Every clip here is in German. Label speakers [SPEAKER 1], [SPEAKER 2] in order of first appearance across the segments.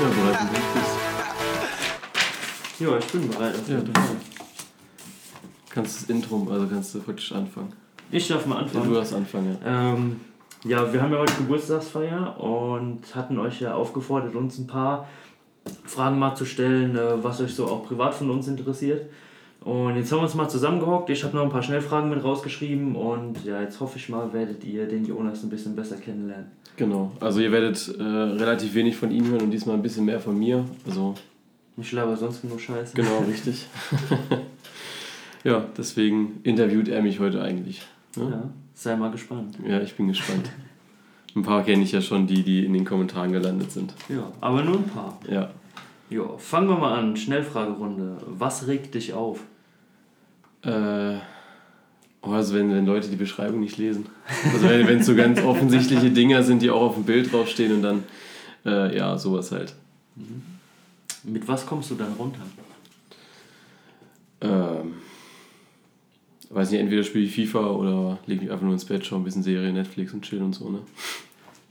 [SPEAKER 1] Ja, bereit und richtig. Ja, ich bin bereit. Also ja,
[SPEAKER 2] total. Kannst das Intro, also kannst du praktisch anfangen.
[SPEAKER 1] Ich darf mal anfangen.
[SPEAKER 2] Ja, du darfst anfangen,
[SPEAKER 1] ja. Ähm, ja, wir haben ja heute Geburtstagsfeier und hatten euch ja aufgefordert, uns ein paar Fragen mal zu stellen, äh, was euch so auch privat von uns interessiert. Und jetzt haben wir uns mal zusammengehockt. Ich habe noch ein paar Schnellfragen mit rausgeschrieben und ja, jetzt hoffe ich mal, werdet ihr den Jonas ein bisschen besser kennenlernen.
[SPEAKER 2] Genau, also ihr werdet äh, relativ wenig von ihm hören und diesmal ein bisschen mehr von mir. Also
[SPEAKER 1] ich laber sonst nur Scheiße.
[SPEAKER 2] Genau, richtig. ja, deswegen interviewt er mich heute eigentlich.
[SPEAKER 1] Ne? Ja, sei mal gespannt.
[SPEAKER 2] Ja, ich bin gespannt. Ein paar kenne ich ja schon, die, die in den Kommentaren gelandet sind.
[SPEAKER 1] Ja, aber nur ein paar.
[SPEAKER 2] Ja.
[SPEAKER 1] Ja, fangen wir mal an. Schnellfragerunde. Was regt dich auf?
[SPEAKER 2] Äh, oh, also wenn, wenn Leute die Beschreibung nicht lesen. Also wenn es so ganz offensichtliche Dinger sind, die auch auf dem Bild draufstehen und dann, äh, ja, sowas halt.
[SPEAKER 1] Mhm. Mit was kommst du dann runter?
[SPEAKER 2] Ähm, weiß nicht, entweder spiele ich FIFA oder lege mich einfach nur ins Bett, schaue ein bisschen Serie, Netflix und chill und so, ne?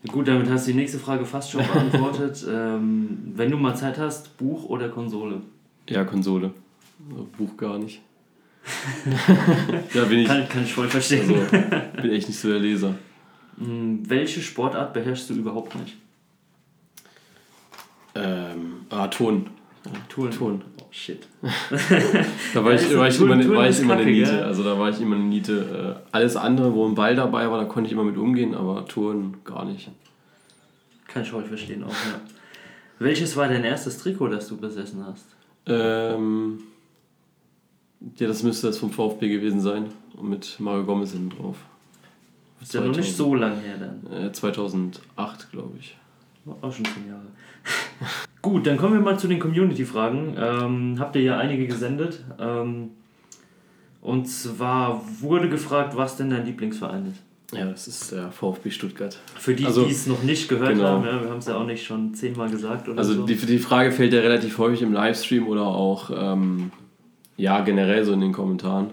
[SPEAKER 1] Gut, damit hast du die nächste Frage fast schon beantwortet. ähm, wenn du mal Zeit hast, Buch oder Konsole?
[SPEAKER 2] Ja, Konsole. Buch gar nicht.
[SPEAKER 1] ja, bin ich. Kann, kann ich voll verstehen.
[SPEAKER 2] Also, bin echt nicht so der Leser.
[SPEAKER 1] Hm, welche Sportart beherrschst du überhaupt nicht?
[SPEAKER 2] Ähm, ah, Ton.
[SPEAKER 1] Ton. Ton. Oh, shit.
[SPEAKER 2] da war ich, war ich Ton, immer, war ich immer eine Niete. Ja? Also da war ich immer eine Niete. Äh, alles andere, wo ein Ball dabei war, da konnte ich immer mit umgehen, aber Touren gar nicht.
[SPEAKER 1] Kann ich voll verstehen auch, ja. Welches war dein erstes Trikot, das du besessen hast?
[SPEAKER 2] Ähm, ja, das müsste das vom VfB gewesen sein. Und mit Mario Gomez hinten drauf.
[SPEAKER 1] Ist ja noch nicht so lange her dann.
[SPEAKER 2] Äh, 2008, glaube ich.
[SPEAKER 1] Auch schon zehn Jahre. Gut, dann kommen wir mal zu den Community-Fragen. Ähm, habt ihr ja einige gesendet. Ähm, und zwar wurde gefragt, was denn dein Lieblingsverein ist.
[SPEAKER 2] Ja, das ist der VfB Stuttgart.
[SPEAKER 1] Für die, also, die es noch nicht gehört genau. haben, ja, wir haben es ja auch nicht schon zehnmal gesagt oder
[SPEAKER 2] also
[SPEAKER 1] so.
[SPEAKER 2] die, die Frage fällt ja relativ häufig im Livestream oder auch ähm, ja, generell so in den Kommentaren.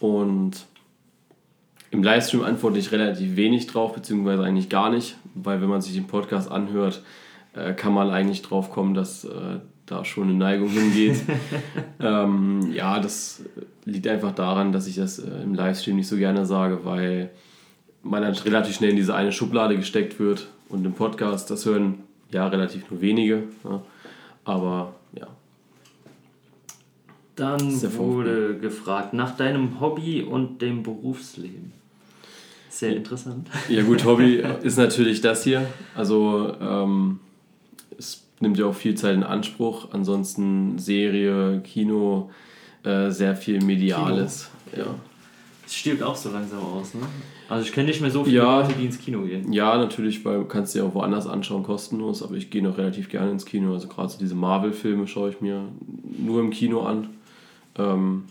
[SPEAKER 2] Und im Livestream antworte ich relativ wenig drauf, beziehungsweise eigentlich gar nicht, weil wenn man sich den Podcast anhört, äh, kann man eigentlich drauf kommen, dass äh, da schon eine Neigung hingeht. ähm, ja, das liegt einfach daran, dass ich das äh, im Livestream nicht so gerne sage, weil man dann relativ schnell in diese eine Schublade gesteckt wird und im Podcast, das hören ja relativ nur wenige. Ja. Aber ja.
[SPEAKER 1] Dann wurde gefragt nach deinem Hobby und dem Berufsleben. Sehr interessant.
[SPEAKER 2] Ja gut, Hobby ist natürlich das hier. Also ähm, es nimmt ja auch viel Zeit in Anspruch. Ansonsten Serie, Kino, äh, sehr viel Mediales. Kino. Ja.
[SPEAKER 1] Es stirbt auch so langsam aus, ne? Also ich kenne nicht mehr so viele ja, Leute, die ins Kino gehen.
[SPEAKER 2] Ja, natürlich, weil du kannst dir auch woanders anschauen, kostenlos, aber ich gehe noch relativ gerne ins Kino. Also gerade so diese Marvel-Filme schaue ich mir nur im Kino an. Ähm,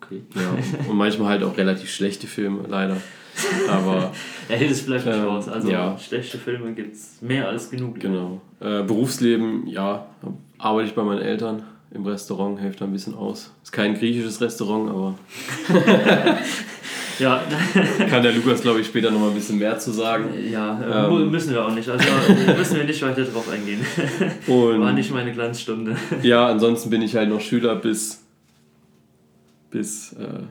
[SPEAKER 2] okay. Ja, und manchmal halt auch relativ schlechte Filme, leider. Aber.
[SPEAKER 1] er hält es vielleicht ähm, raus. Also ja. schlechte Filme gibt es mehr als genug.
[SPEAKER 2] Genau. Äh, Berufsleben, ja, arbeite ich bei meinen Eltern im Restaurant, helfe da ein bisschen aus. Ist kein griechisches Restaurant, aber. ja. Kann der Lukas, glaube ich, später noch mal ein bisschen mehr zu sagen.
[SPEAKER 1] Ja, ähm, müssen wir auch nicht. Also müssen wir nicht weiter drauf eingehen. War nicht meine Glanzstunde.
[SPEAKER 2] Ja, ansonsten bin ich halt noch Schüler bis. Bis. Äh,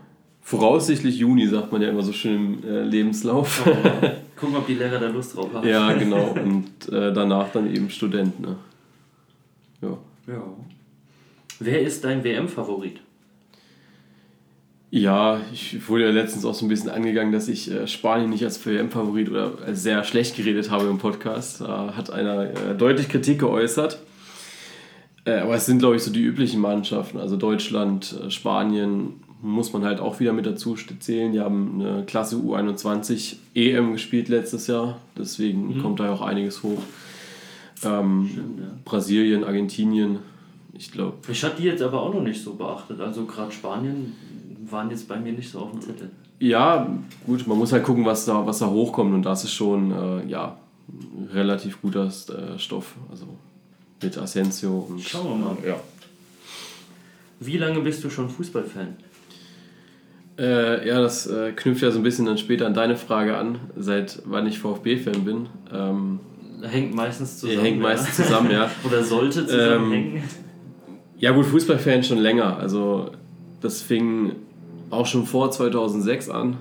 [SPEAKER 2] voraussichtlich Juni, sagt man ja immer so schön im äh, Lebenslauf.
[SPEAKER 1] Oh, gucken, ob die Lehrer da Lust drauf haben.
[SPEAKER 2] ja, genau. Und äh, danach dann eben Student. Ne? Ja.
[SPEAKER 1] ja. Wer ist dein WM-Favorit?
[SPEAKER 2] Ja, ich wurde ja letztens auch so ein bisschen angegangen, dass ich äh, Spanien nicht als WM-Favorit oder als sehr schlecht geredet habe im Podcast. Da hat einer äh, deutlich Kritik geäußert. Äh, aber es sind, glaube ich, so die üblichen Mannschaften. Also Deutschland, äh, Spanien, muss man halt auch wieder mit dazu zählen. Die haben eine Klasse U21 EM gespielt letztes Jahr, deswegen mhm. kommt da ja auch einiges hoch. Ähm, Stimmt, ja. Brasilien, Argentinien, ich glaube.
[SPEAKER 1] Ich hatte die jetzt aber auch noch nicht so beachtet. Also gerade Spanien waren jetzt bei mir nicht so auf dem Zettel.
[SPEAKER 2] Ja, gut, man muss halt gucken, was da, was da hochkommt und das ist schon äh, ja, relativ guter äh, Stoff. Also mit Asensio und.
[SPEAKER 1] Schauen wir mal. Ja. Wie lange bist du schon Fußballfan?
[SPEAKER 2] Äh, ja, das äh, knüpft ja so ein bisschen dann später an deine Frage an, seit wann ich VfB-Fan bin. Ähm,
[SPEAKER 1] hängt meistens zusammen.
[SPEAKER 2] Hängt ja. meistens zusammen, ja.
[SPEAKER 1] Oder sollte zusammenhängen. Ähm,
[SPEAKER 2] Ja, gut, Fußballfan schon länger. Also, das fing auch schon vor 2006 an.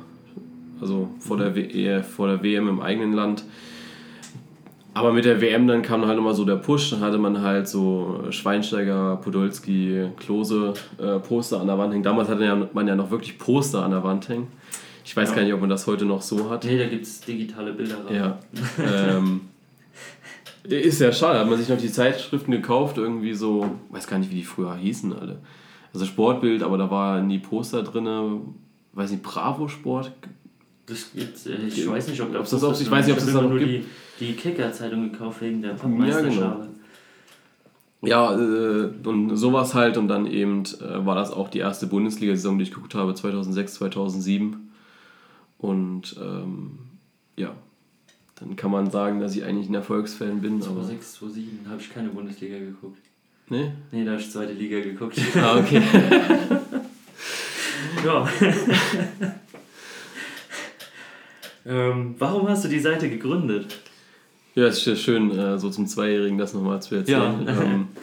[SPEAKER 2] Also vor der, w vor der WM im eigenen Land. Aber mit der WM dann kam halt immer so der Push, dann hatte man halt so Schweinsteiger, Podolski, Klose äh, Poster an der Wand hängen. Damals hatte man ja noch wirklich Poster an der Wand hängen. Ich weiß ja. gar nicht, ob man das heute noch so hat.
[SPEAKER 1] Nee, da gibt es digitale Bilder.
[SPEAKER 2] Ja. ähm, ist ja schade, hat man sich noch die Zeitschriften gekauft, irgendwie so, weiß gar nicht, wie die früher hießen alle. Also Sportbild, aber da war nie Poster drin, weiß nicht, Bravo Sport.
[SPEAKER 1] Das gibt, äh, ich weiß nicht, ob,
[SPEAKER 2] ob das, ob, ich weiß nicht, ob es das
[SPEAKER 1] noch nur gibt. die, die Kicker-Zeitung gekauft wegen der Pappmeisterschale.
[SPEAKER 2] Ja, genau. ja äh, und sowas halt und dann eben äh, war das auch die erste Bundesliga-Saison, die ich geguckt habe, 2006, 2007 und ähm, ja, dann kann man sagen, dass ich eigentlich ein Erfolgsfan bin.
[SPEAKER 1] 2006, 2007 habe ich keine Bundesliga geguckt.
[SPEAKER 2] Nee?
[SPEAKER 1] Nee, da habe ich zweite Liga geguckt.
[SPEAKER 2] Ah, okay.
[SPEAKER 1] ja. ähm, warum hast du die Seite gegründet?
[SPEAKER 2] Ja, es ist schön, äh, so zum Zweijährigen das nochmal zu erzählen. Ja. Ähm,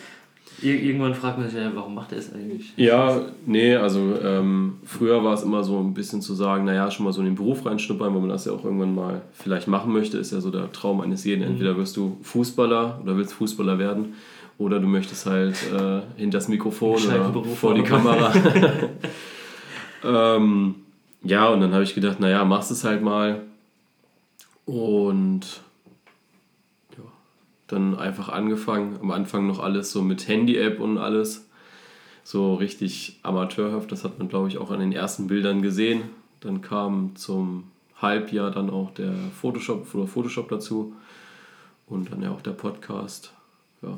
[SPEAKER 1] Irgendwann fragt man sich ja, warum macht er es eigentlich?
[SPEAKER 2] Ja, nee, also ähm, früher war es immer so ein bisschen zu sagen, naja, schon mal so in den Beruf reinschnuppern, weil man das ja auch irgendwann mal vielleicht machen möchte, ist ja so der Traum eines jeden. Mhm. Entweder wirst du Fußballer oder willst Fußballer werden oder du möchtest halt äh, hinter das Mikrofon oder vor die Kamera. ähm, ja, und dann habe ich gedacht, naja, machst es halt mal und dann einfach angefangen. Am Anfang noch alles so mit Handy-App und alles. So richtig amateurhaft. Das hat man, glaube ich, auch an den ersten Bildern gesehen. Dann kam zum Halbjahr dann auch der Photoshop oder Photoshop dazu. Und dann ja auch der Podcast. Ja.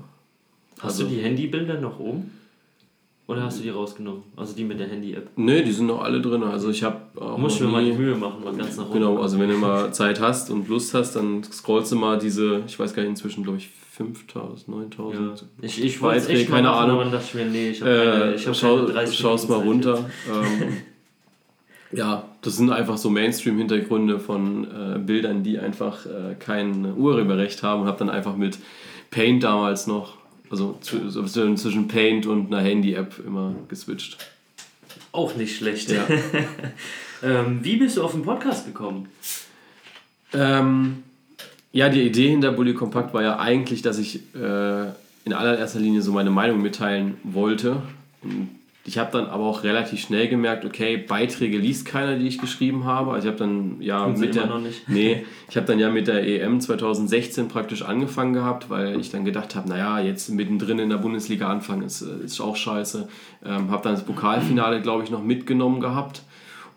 [SPEAKER 1] Hast also, du die Handybilder noch oben? Oder hast du die rausgenommen? Also die mit der Handy-App?
[SPEAKER 2] Nee, die sind noch alle drin. Also ich habe
[SPEAKER 1] auch. Muss mir mal die Mühe machen, mal ganz nach
[SPEAKER 2] oben. Genau, also wenn du mal Zeit hast und Lust hast, dann scrollst du mal diese, ich weiß gar nicht, inzwischen glaube ich 5000, 9000. Ja.
[SPEAKER 1] Ich, ich weiß echt keine machen, Ahnung. dachte ich mir, nee, ich habe
[SPEAKER 2] keine, ich hab schau, keine Schau's mal runter. ähm, ja, das sind einfach so Mainstream-Hintergründe von äh, Bildern, die einfach äh, kein Urheberrecht haben und habe dann einfach mit Paint damals noch also zwischen Paint und einer Handy-App immer geswitcht.
[SPEAKER 1] Auch nicht schlecht. Ja. ähm, wie bist du auf den Podcast gekommen?
[SPEAKER 2] Ähm, ja, die Idee hinter Bully Compact war ja eigentlich, dass ich äh, in allererster Linie so meine Meinung mitteilen wollte. Und ich habe dann aber auch relativ schnell gemerkt, okay, Beiträge liest keiner, die ich geschrieben habe. Also ich habe dann ja Tun mit der nee, ich habe dann ja mit der EM 2016 praktisch angefangen gehabt, weil ich dann gedacht habe, naja, jetzt mittendrin in der Bundesliga anfangen ist, ist auch scheiße. Ähm, habe dann das Pokalfinale, glaube ich, noch mitgenommen gehabt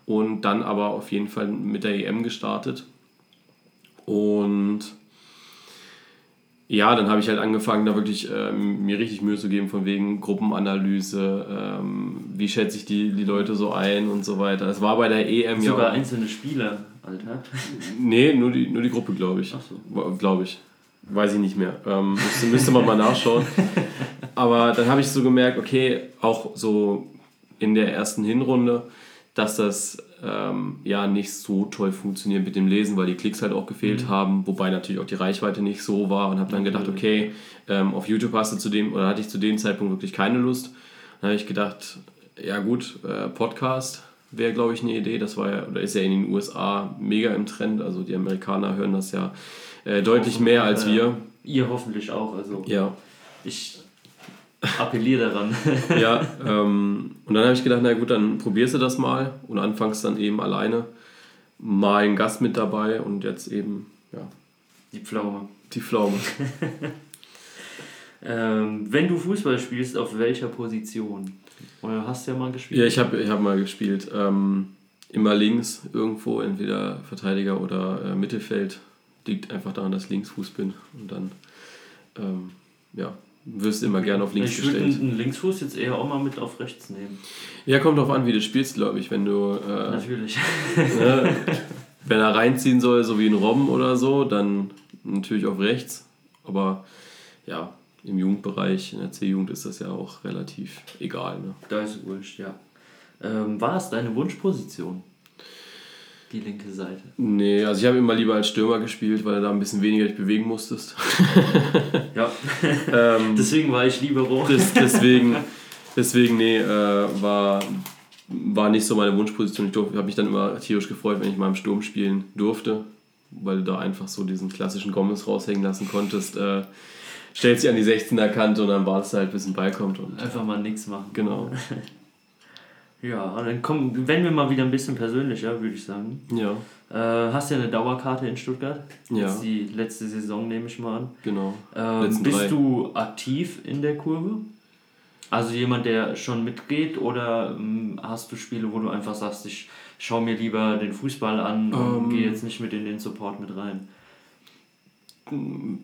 [SPEAKER 2] und dann aber auf jeden Fall mit der EM gestartet. Und ja, dann habe ich halt angefangen, da wirklich ähm, mir richtig Mühe zu geben, von wegen Gruppenanalyse, ähm, wie schätze ich die, die Leute so ein und so weiter. Es war bei der EM
[SPEAKER 1] ja. Sogar einzelne Spieler, Alter.
[SPEAKER 2] Nee, nur die, nur die Gruppe, glaube ich. Ach so. Glaube ich. Weiß ich nicht mehr. Ähm, müsste, müsste man mal nachschauen. Aber dann habe ich so gemerkt, okay, auch so in der ersten Hinrunde, dass das ähm, ja nicht so toll funktioniert mit dem Lesen, weil die Klicks halt auch gefehlt mhm. haben, wobei natürlich auch die Reichweite nicht so war und habe dann gedacht, okay, ähm, auf YouTube hast du zu dem oder hatte ich zu dem Zeitpunkt wirklich keine Lust. Dann habe ich gedacht, ja gut, äh, Podcast wäre glaube ich eine Idee. Das war ja oder ist ja in den USA mega im Trend. Also die Amerikaner hören das ja äh, deutlich mehr als wir.
[SPEAKER 1] Ihr hoffentlich auch. Also
[SPEAKER 2] ja.
[SPEAKER 1] Ich appelliere daran.
[SPEAKER 2] ja, ähm, und dann habe ich gedacht, na gut, dann probierst du das mal und anfangs dann eben alleine. Mal ein Gast mit dabei und jetzt eben, ja.
[SPEAKER 1] Die Pflaume.
[SPEAKER 2] Die Pflaume.
[SPEAKER 1] ähm, wenn du Fußball spielst, auf welcher Position? Oder hast du ja mal gespielt?
[SPEAKER 2] Ja, ich habe ich hab mal gespielt. Ähm, immer links irgendwo, entweder Verteidiger oder äh, Mittelfeld. Liegt einfach daran, dass ich Linksfuß bin. Und dann, ähm, ja, wirst immer gerne auf links
[SPEAKER 1] ich gestellt. Ich würde einen Linksfuß jetzt eher auch mal mit auf rechts nehmen.
[SPEAKER 2] Ja, kommt drauf an, wie du spielst, glaube ich. Wenn du. Äh,
[SPEAKER 1] natürlich.
[SPEAKER 2] Ne, wenn er reinziehen soll, so wie ein Robben oder so, dann natürlich auf rechts. Aber ja, im Jugendbereich, in der C-Jugend ist das ja auch relativ egal. Ne?
[SPEAKER 1] Da ist wurscht, ja. Ähm, war es deine Wunschposition? Die linke Seite?
[SPEAKER 2] Nee, also ich habe immer lieber als Stürmer gespielt, weil du da ein bisschen weniger dich bewegen musstest.
[SPEAKER 1] ja. ähm, deswegen war ich lieber
[SPEAKER 2] Das, deswegen, Deswegen, nee, äh, war, war nicht so meine Wunschposition. Ich habe mich dann immer tierisch gefreut, wenn ich mal im Sturm spielen durfte, weil du da einfach so diesen klassischen Gomez raushängen lassen konntest. Äh, stellst dich an die 16er Kante und dann wartest du halt, bis ein Ball kommt. Und,
[SPEAKER 1] Einfach mal nichts machen.
[SPEAKER 2] Genau.
[SPEAKER 1] Ja, und dann kommen, wenn wir mal wieder ein bisschen persönlicher, würde ich sagen.
[SPEAKER 2] Ja,
[SPEAKER 1] Äh, hast ja eine Dauerkarte in Stuttgart.
[SPEAKER 2] Ja.
[SPEAKER 1] Jetzt die letzte Saison nehme ich mal an.
[SPEAKER 2] genau.
[SPEAKER 1] Ähm,
[SPEAKER 2] Letzten
[SPEAKER 1] bist
[SPEAKER 2] drei.
[SPEAKER 1] du aktiv in der Kurve? Also jemand, der schon mitgeht oder ähm, hast du Spiele, wo du einfach sagst, ich schaue mir lieber den Fußball an und
[SPEAKER 2] Ähm.
[SPEAKER 1] gehe jetzt nicht mit in den Support mit rein?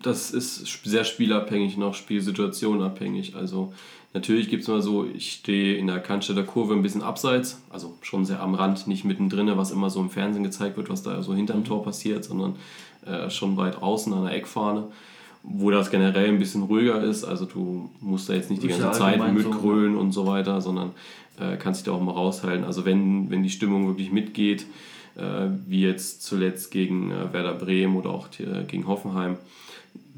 [SPEAKER 2] Das ist sehr spielabhängig und auch spielsituationabhängig. Also natürlich gibt es mal so, ich stehe in der Cannstatter Kurve ein bisschen abseits, also schon sehr am Rand, nicht mittendrin, was immer so im Fernsehen gezeigt wird, was da so hinterm Tor passiert, sondern äh, schon weit außen an der Eckfahne, wo das generell ein bisschen ruhiger ist. Also du musst da jetzt nicht die ganze Zeit
[SPEAKER 1] allgemein so,
[SPEAKER 2] mitgrölen und so weiter, sondern äh, kannst dich da auch mal raushalten. Also wenn, wenn die Stimmung wirklich mitgeht, wie jetzt zuletzt gegen äh, Werder Bremen oder auch äh, gegen Hoffenheim,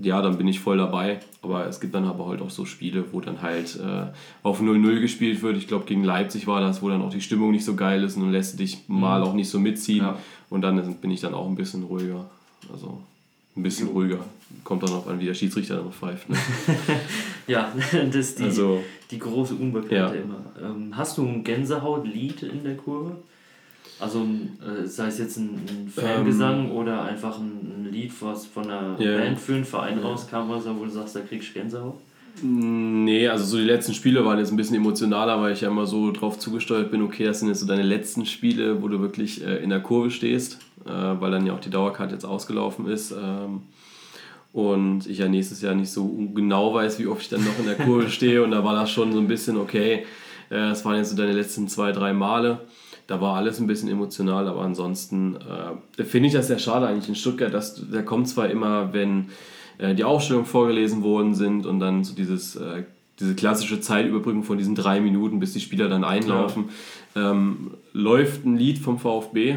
[SPEAKER 2] ja, dann bin ich voll dabei. Aber es gibt dann aber halt auch so Spiele, wo dann halt äh, auf 0-0 gespielt wird. Ich glaube, gegen Leipzig war das, wo dann auch die Stimmung nicht so geil ist und dann lässt du dich mal auch nicht so mitziehen.
[SPEAKER 1] Ja.
[SPEAKER 2] Und dann bin ich dann auch ein bisschen ruhiger. Also ein bisschen ruhiger. Kommt dann auch an, wie der Schiedsrichter dann noch pfeift. Ne?
[SPEAKER 1] Ja, das ist die,
[SPEAKER 2] Also-
[SPEAKER 1] die große Unbekannte
[SPEAKER 2] Ja.
[SPEAKER 1] immer. Ähm, hast du ein Gänsehaut-Lied in der Kurve? Also äh, sei es jetzt ein, ein Fangesang oder einfach ein, ein Lied, was von einer
[SPEAKER 2] Ähm. Ja.
[SPEAKER 1] Band für einen Verein rauskam, oder so, wo du sagst, da kriegst du Gänsehaut?
[SPEAKER 2] Nee, also so die letzten Spiele waren jetzt ein bisschen emotionaler, weil ich ja immer so drauf zugesteuert bin, okay, das sind jetzt so deine letzten Spiele, wo du wirklich äh, in der Kurve stehst, äh, weil dann ja auch die Dauerkarte jetzt ausgelaufen ist. Ähm, und ich ja nächstes Jahr nicht so genau weiß, wie oft ich dann noch in der Kurve stehe. Und da war das schon so ein bisschen, okay, äh, das waren jetzt so deine letzten zwei, drei Male. Da war alles ein bisschen emotional, aber ansonsten äh, finde ich das sehr schade eigentlich in Stuttgart, dass da kommt zwar immer, wenn äh, die Aufstellungen vorgelesen worden sind und dann so dieses, äh, diese klassische Zeitüberbrückung von diesen drei Minuten, bis die Spieler dann einlaufen, ähm, läuft ein Lied vom VfB,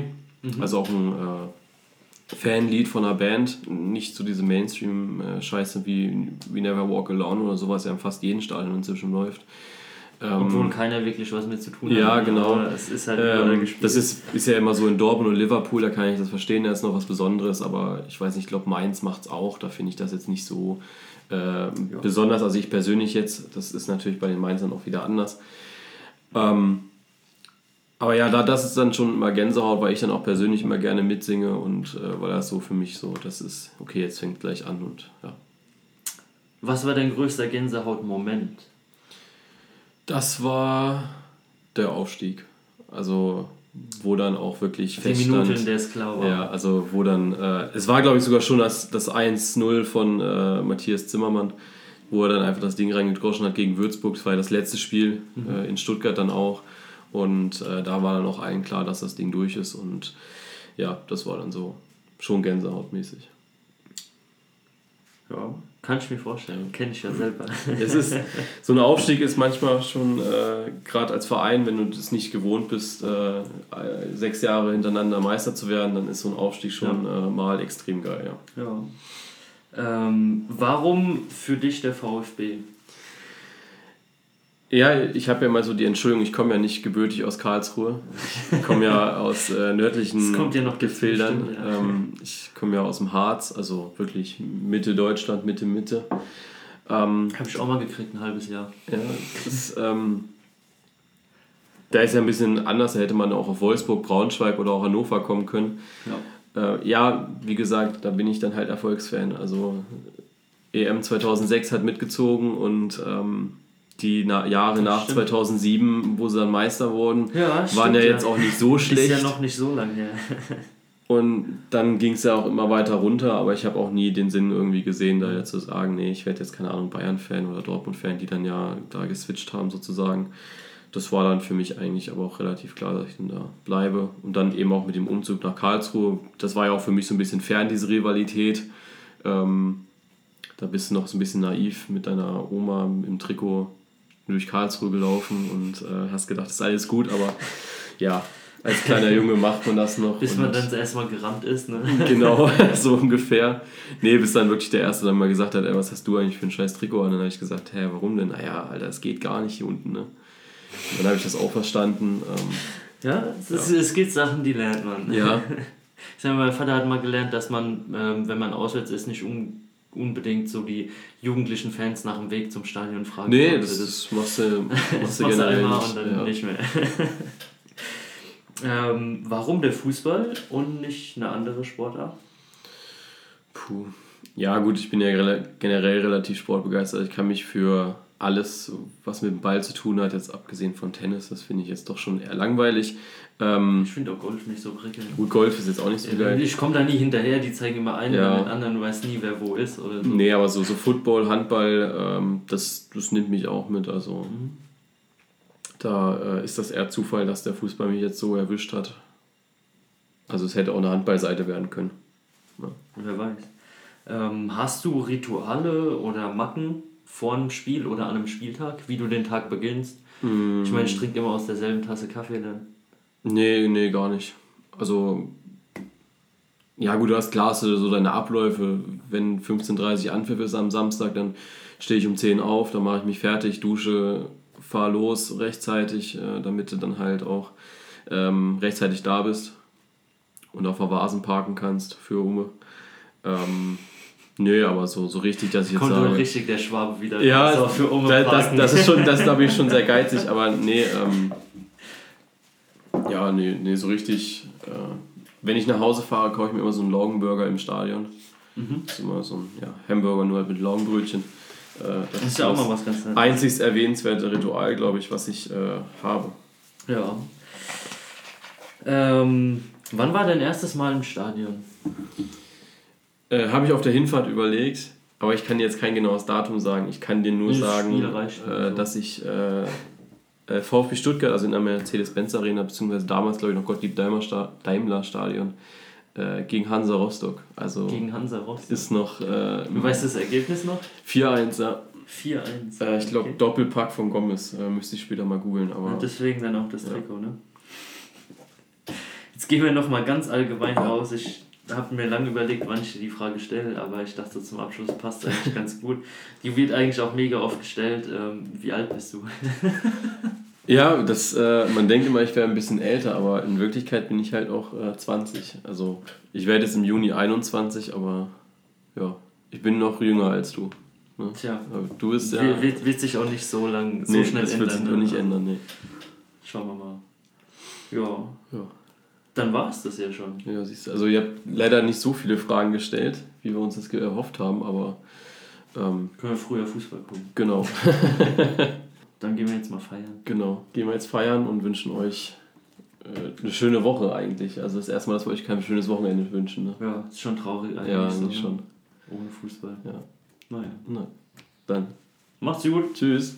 [SPEAKER 2] also auch ein äh, Fanlied von einer Band, nicht so diese Mainstream-Scheiße wie We Never Walk Alone oder sowas, ja in fast jedem Stadion inzwischen läuft. Ähm,
[SPEAKER 1] Obwohl keiner wirklich was mit zu tun
[SPEAKER 2] Ja,
[SPEAKER 1] hat.
[SPEAKER 2] genau.
[SPEAKER 1] Es ist halt
[SPEAKER 2] ähm, das ist, ist ja immer so in Dortmund und Liverpool, da kann ich das verstehen, da ist noch was Besonderes, aber ich weiß nicht, ich glaube Mainz macht es auch, da finde ich das jetzt nicht so äh, besonders. Also ich persönlich jetzt, das ist natürlich bei den Mainzern auch wieder anders. Ähm, aber ja, da, das ist dann schon immer Gänsehaut, weil ich dann auch persönlich immer gerne mitsinge und äh, weil das so für mich so, das ist, okay, jetzt fängt gleich an und ja.
[SPEAKER 1] Was war dein größter Gänsehaut-Moment?
[SPEAKER 2] Das war der Aufstieg. Also, wo dann auch wirklich
[SPEAKER 1] Die
[SPEAKER 2] feststand.
[SPEAKER 1] Minute, in der es klar war.
[SPEAKER 2] Ja, also wo dann, äh, es war glaube ich sogar schon das, das 1-0 von äh, Matthias Zimmermann, wo er dann einfach das Ding reingedroschen hat gegen Würzburg. Das war ja das letzte Spiel äh, in Stuttgart dann auch. Und äh, da war dann auch allen klar, dass das Ding durch ist. Und ja, das war dann so schon gänsehautmäßig.
[SPEAKER 1] Ja, kann ich mir vorstellen. Kenne ich ja selber.
[SPEAKER 2] Es ist, so ein Aufstieg ist manchmal schon, äh, gerade als Verein, wenn du das nicht gewohnt bist, äh, sechs Jahre hintereinander Meister zu werden, dann ist so ein Aufstieg schon äh, mal extrem geil, ja.
[SPEAKER 1] Ja. Ähm, warum für dich der VfB?
[SPEAKER 2] Ja, ich habe ja mal so die Entschuldigung, ich komme ja nicht gebürtig aus Karlsruhe. Ich komme ja aus äh, nördlichen
[SPEAKER 1] Das kommt ja noch
[SPEAKER 2] Gefildern.
[SPEAKER 1] stimmt, ja.
[SPEAKER 2] ähm, ich komme ja aus dem Harz, also wirklich Mitte Deutschland, Mitte, Mitte. Ähm,
[SPEAKER 1] Habe ich auch mal gekriegt, ein halbes Jahr.
[SPEAKER 2] Ja, das, ähm, da ist ja ein bisschen anders, da hätte man auch auf Wolfsburg, Braunschweig oder auch Hannover kommen können.
[SPEAKER 1] Ja.
[SPEAKER 2] Äh, ja, wie gesagt, da bin ich dann halt Erfolgsfan. Also EM 2006 hat mitgezogen und ähm, die na Jahre
[SPEAKER 1] Das
[SPEAKER 2] nach
[SPEAKER 1] stimmt.
[SPEAKER 2] 2007, wo sie dann Meister wurden,
[SPEAKER 1] Ja,
[SPEAKER 2] waren
[SPEAKER 1] stimmt,
[SPEAKER 2] ja
[SPEAKER 1] ja.
[SPEAKER 2] jetzt auch nicht so schlecht.
[SPEAKER 1] Ist ja noch nicht so lange her.
[SPEAKER 2] Und dann ging es ja auch immer weiter runter, aber ich habe auch nie den Sinn irgendwie gesehen, da jetzt zu sagen, nee, ich werde jetzt keine Ahnung Bayern-Fan oder Dortmund-Fan, die dann ja da geswitcht haben sozusagen. Das war dann für mich eigentlich aber auch relativ klar, dass ich dann da bleibe. Und dann eben auch mit dem Umzug nach Karlsruhe, das war ja auch für mich so ein bisschen fern, diese Rivalität. Ähm, da bist du noch so ein bisschen naiv mit deiner Oma im Trikot durch Karlsruhe gelaufen und äh, hast gedacht, das ist alles gut, aber ja, als kleiner Junge macht man das noch.
[SPEAKER 1] Bis man
[SPEAKER 2] und-
[SPEAKER 1] dann erstmal gerammt ist. Ne?
[SPEAKER 2] Genau, so ungefähr. Nee, bis dann wirklich der Erste dann mal gesagt hat, ey, was hast du eigentlich für ein scheiß Trikot an? Und dann habe ich gesagt, hä, warum denn? Naja, Alter, es geht gar nicht hier unten, ne? Dann habe ich das auch verstanden. Ähm,
[SPEAKER 1] ja, es, ist, ja. es gibt Sachen, die lernt man.
[SPEAKER 2] Ja.
[SPEAKER 1] Ich sag mal, mein Vater hat mal gelernt, dass man, ähm, wenn man auswärts ist, nicht un unbedingt so die jugendlichen Fans nach dem Weg zum Stadion fragen.
[SPEAKER 2] Nee, das, das, machst du, machst
[SPEAKER 1] du generell einmal nicht. und dann ja. nicht mehr. ähm, warum der Fußball und nicht eine andere Sportart?
[SPEAKER 2] Puh. Ja, gut, ich bin ja generell relativ sportbegeistert. Ich kann mich für alles, was mit dem Ball zu tun hat, jetzt abgesehen von Tennis, das finde ich jetzt doch schon eher langweilig. Ähm,
[SPEAKER 1] ich finde auch Golf nicht so prickelnd.
[SPEAKER 2] Gut, Golf ist jetzt auch nicht so geil.
[SPEAKER 1] Ich komme da nie hinterher, die zeigen immer einen ja. und den anderen, du weißt nie, wer wo ist. Oder so.
[SPEAKER 2] Nee, aber so, so Football, Handball, ähm, das, das nimmt mich auch mit. Also mhm. da äh, ist das eher Zufall, dass der Fußball mich jetzt so erwischt hat. Also es hätte auch eine Handballseite werden können.
[SPEAKER 1] Ja. Wer weiß. Ähm, hast du Rituale oder Macken vor einem Spiel oder an einem Spieltag, wie du den Tag beginnst? Mm. Ich meine, ich trinke immer aus derselben Tasse Kaffee dann.
[SPEAKER 2] Nee, nee, gar nicht. Also, ja gut, du hast klar so deine Abläufe. Wenn 15.30 Uhr Anpfiff ist am Samstag, dann stehe ich um 10 Uhr auf, dann mache ich mich fertig, dusche, fahre los rechtzeitig, äh, damit du dann halt auch ähm, rechtzeitig da bist und auf der Vasen parken kannst für Ume. Ähm, Nö, aber so, so richtig, dass ich jetzt
[SPEAKER 1] Kommt sage... richtig der Schwabe wieder.
[SPEAKER 2] Ja, das, das, das ist schon, das glaube ich schon sehr geizig, aber nee, ähm, ja, nee, nee, so richtig. Äh, wenn ich nach Hause fahre, kaufe ich mir immer so einen Laugenburger im Stadion. Mhm. Das ist immer so ein ja, Hamburger nur halt mit Laugenbrötchen. Äh, das, das, ist ja auch mal was ganz Nettes. Einzigst erwähnenswerte Ritual, glaube ich, was ich äh, habe.
[SPEAKER 1] Ja. Ähm, wann war dein erstes Mal im Stadion?
[SPEAKER 2] Äh, Habe ich auf der Hinfahrt überlegt, aber ich kann dir jetzt kein genaues Datum sagen. Ich kann dir nur das sagen, äh, dass ich äh, äh VfB Stuttgart, also in der Mercedes-Benz Arena, beziehungsweise damals glaube ich noch Gottlieb Daimler Stadion, äh, gegen Hansa Rostock. Also
[SPEAKER 1] gegen Hansa Rostock.
[SPEAKER 2] Ist noch. Äh,
[SPEAKER 1] du weißt das Ergebnis noch?
[SPEAKER 2] 4-1, ja.
[SPEAKER 1] 4-1.
[SPEAKER 2] Äh, ich glaube, okay. Doppelpack von Gomez. Äh, müsste ich später mal googeln.
[SPEAKER 1] Aber Und deswegen dann auch das Trikot, ja. ne? Jetzt gehen wir nochmal ganz allgemein raus. Ich habe mir lange überlegt, wann ich dir die Frage stelle, aber ich dachte zum Abschluss passt eigentlich ganz gut. Die wird eigentlich auch mega oft gestellt. Ähm, wie alt bist du?
[SPEAKER 2] ja, das, äh, man denkt immer, ich wäre ein bisschen älter, aber in Wirklichkeit bin ich halt auch äh, 20. Also ich werde jetzt im Juni 21, aber ja, ich bin noch jünger als du.
[SPEAKER 1] Ne? Tja, du bist ja. Wird, wird sich auch nicht so lang, so nee, schnell
[SPEAKER 2] das ändern. Das wird sich ne? nicht ändern, nee.
[SPEAKER 1] Schauen wir mal. Ja. Ja. Dann war es das ja schon.
[SPEAKER 2] Ja, siehst du. Also ihr habt leider nicht so viele Fragen gestellt, wie wir uns das erhofft haben, aber... Ähm,
[SPEAKER 1] Können wir früher Fußball gucken.
[SPEAKER 2] Genau.
[SPEAKER 1] Dann gehen wir jetzt mal feiern.
[SPEAKER 2] Genau, gehen wir jetzt feiern und wünschen euch äh, eine schöne Woche eigentlich. Also das erste Mal, dass wir euch kein schönes Wochenende wünschen. Ne?
[SPEAKER 1] Ja, ist schon traurig
[SPEAKER 2] eigentlich. Ja, so, ne? schon.
[SPEAKER 1] Ohne Fußball.
[SPEAKER 2] Ja.
[SPEAKER 1] Naja.
[SPEAKER 2] Na, dann.
[SPEAKER 1] Macht's gut.
[SPEAKER 2] Tschüss.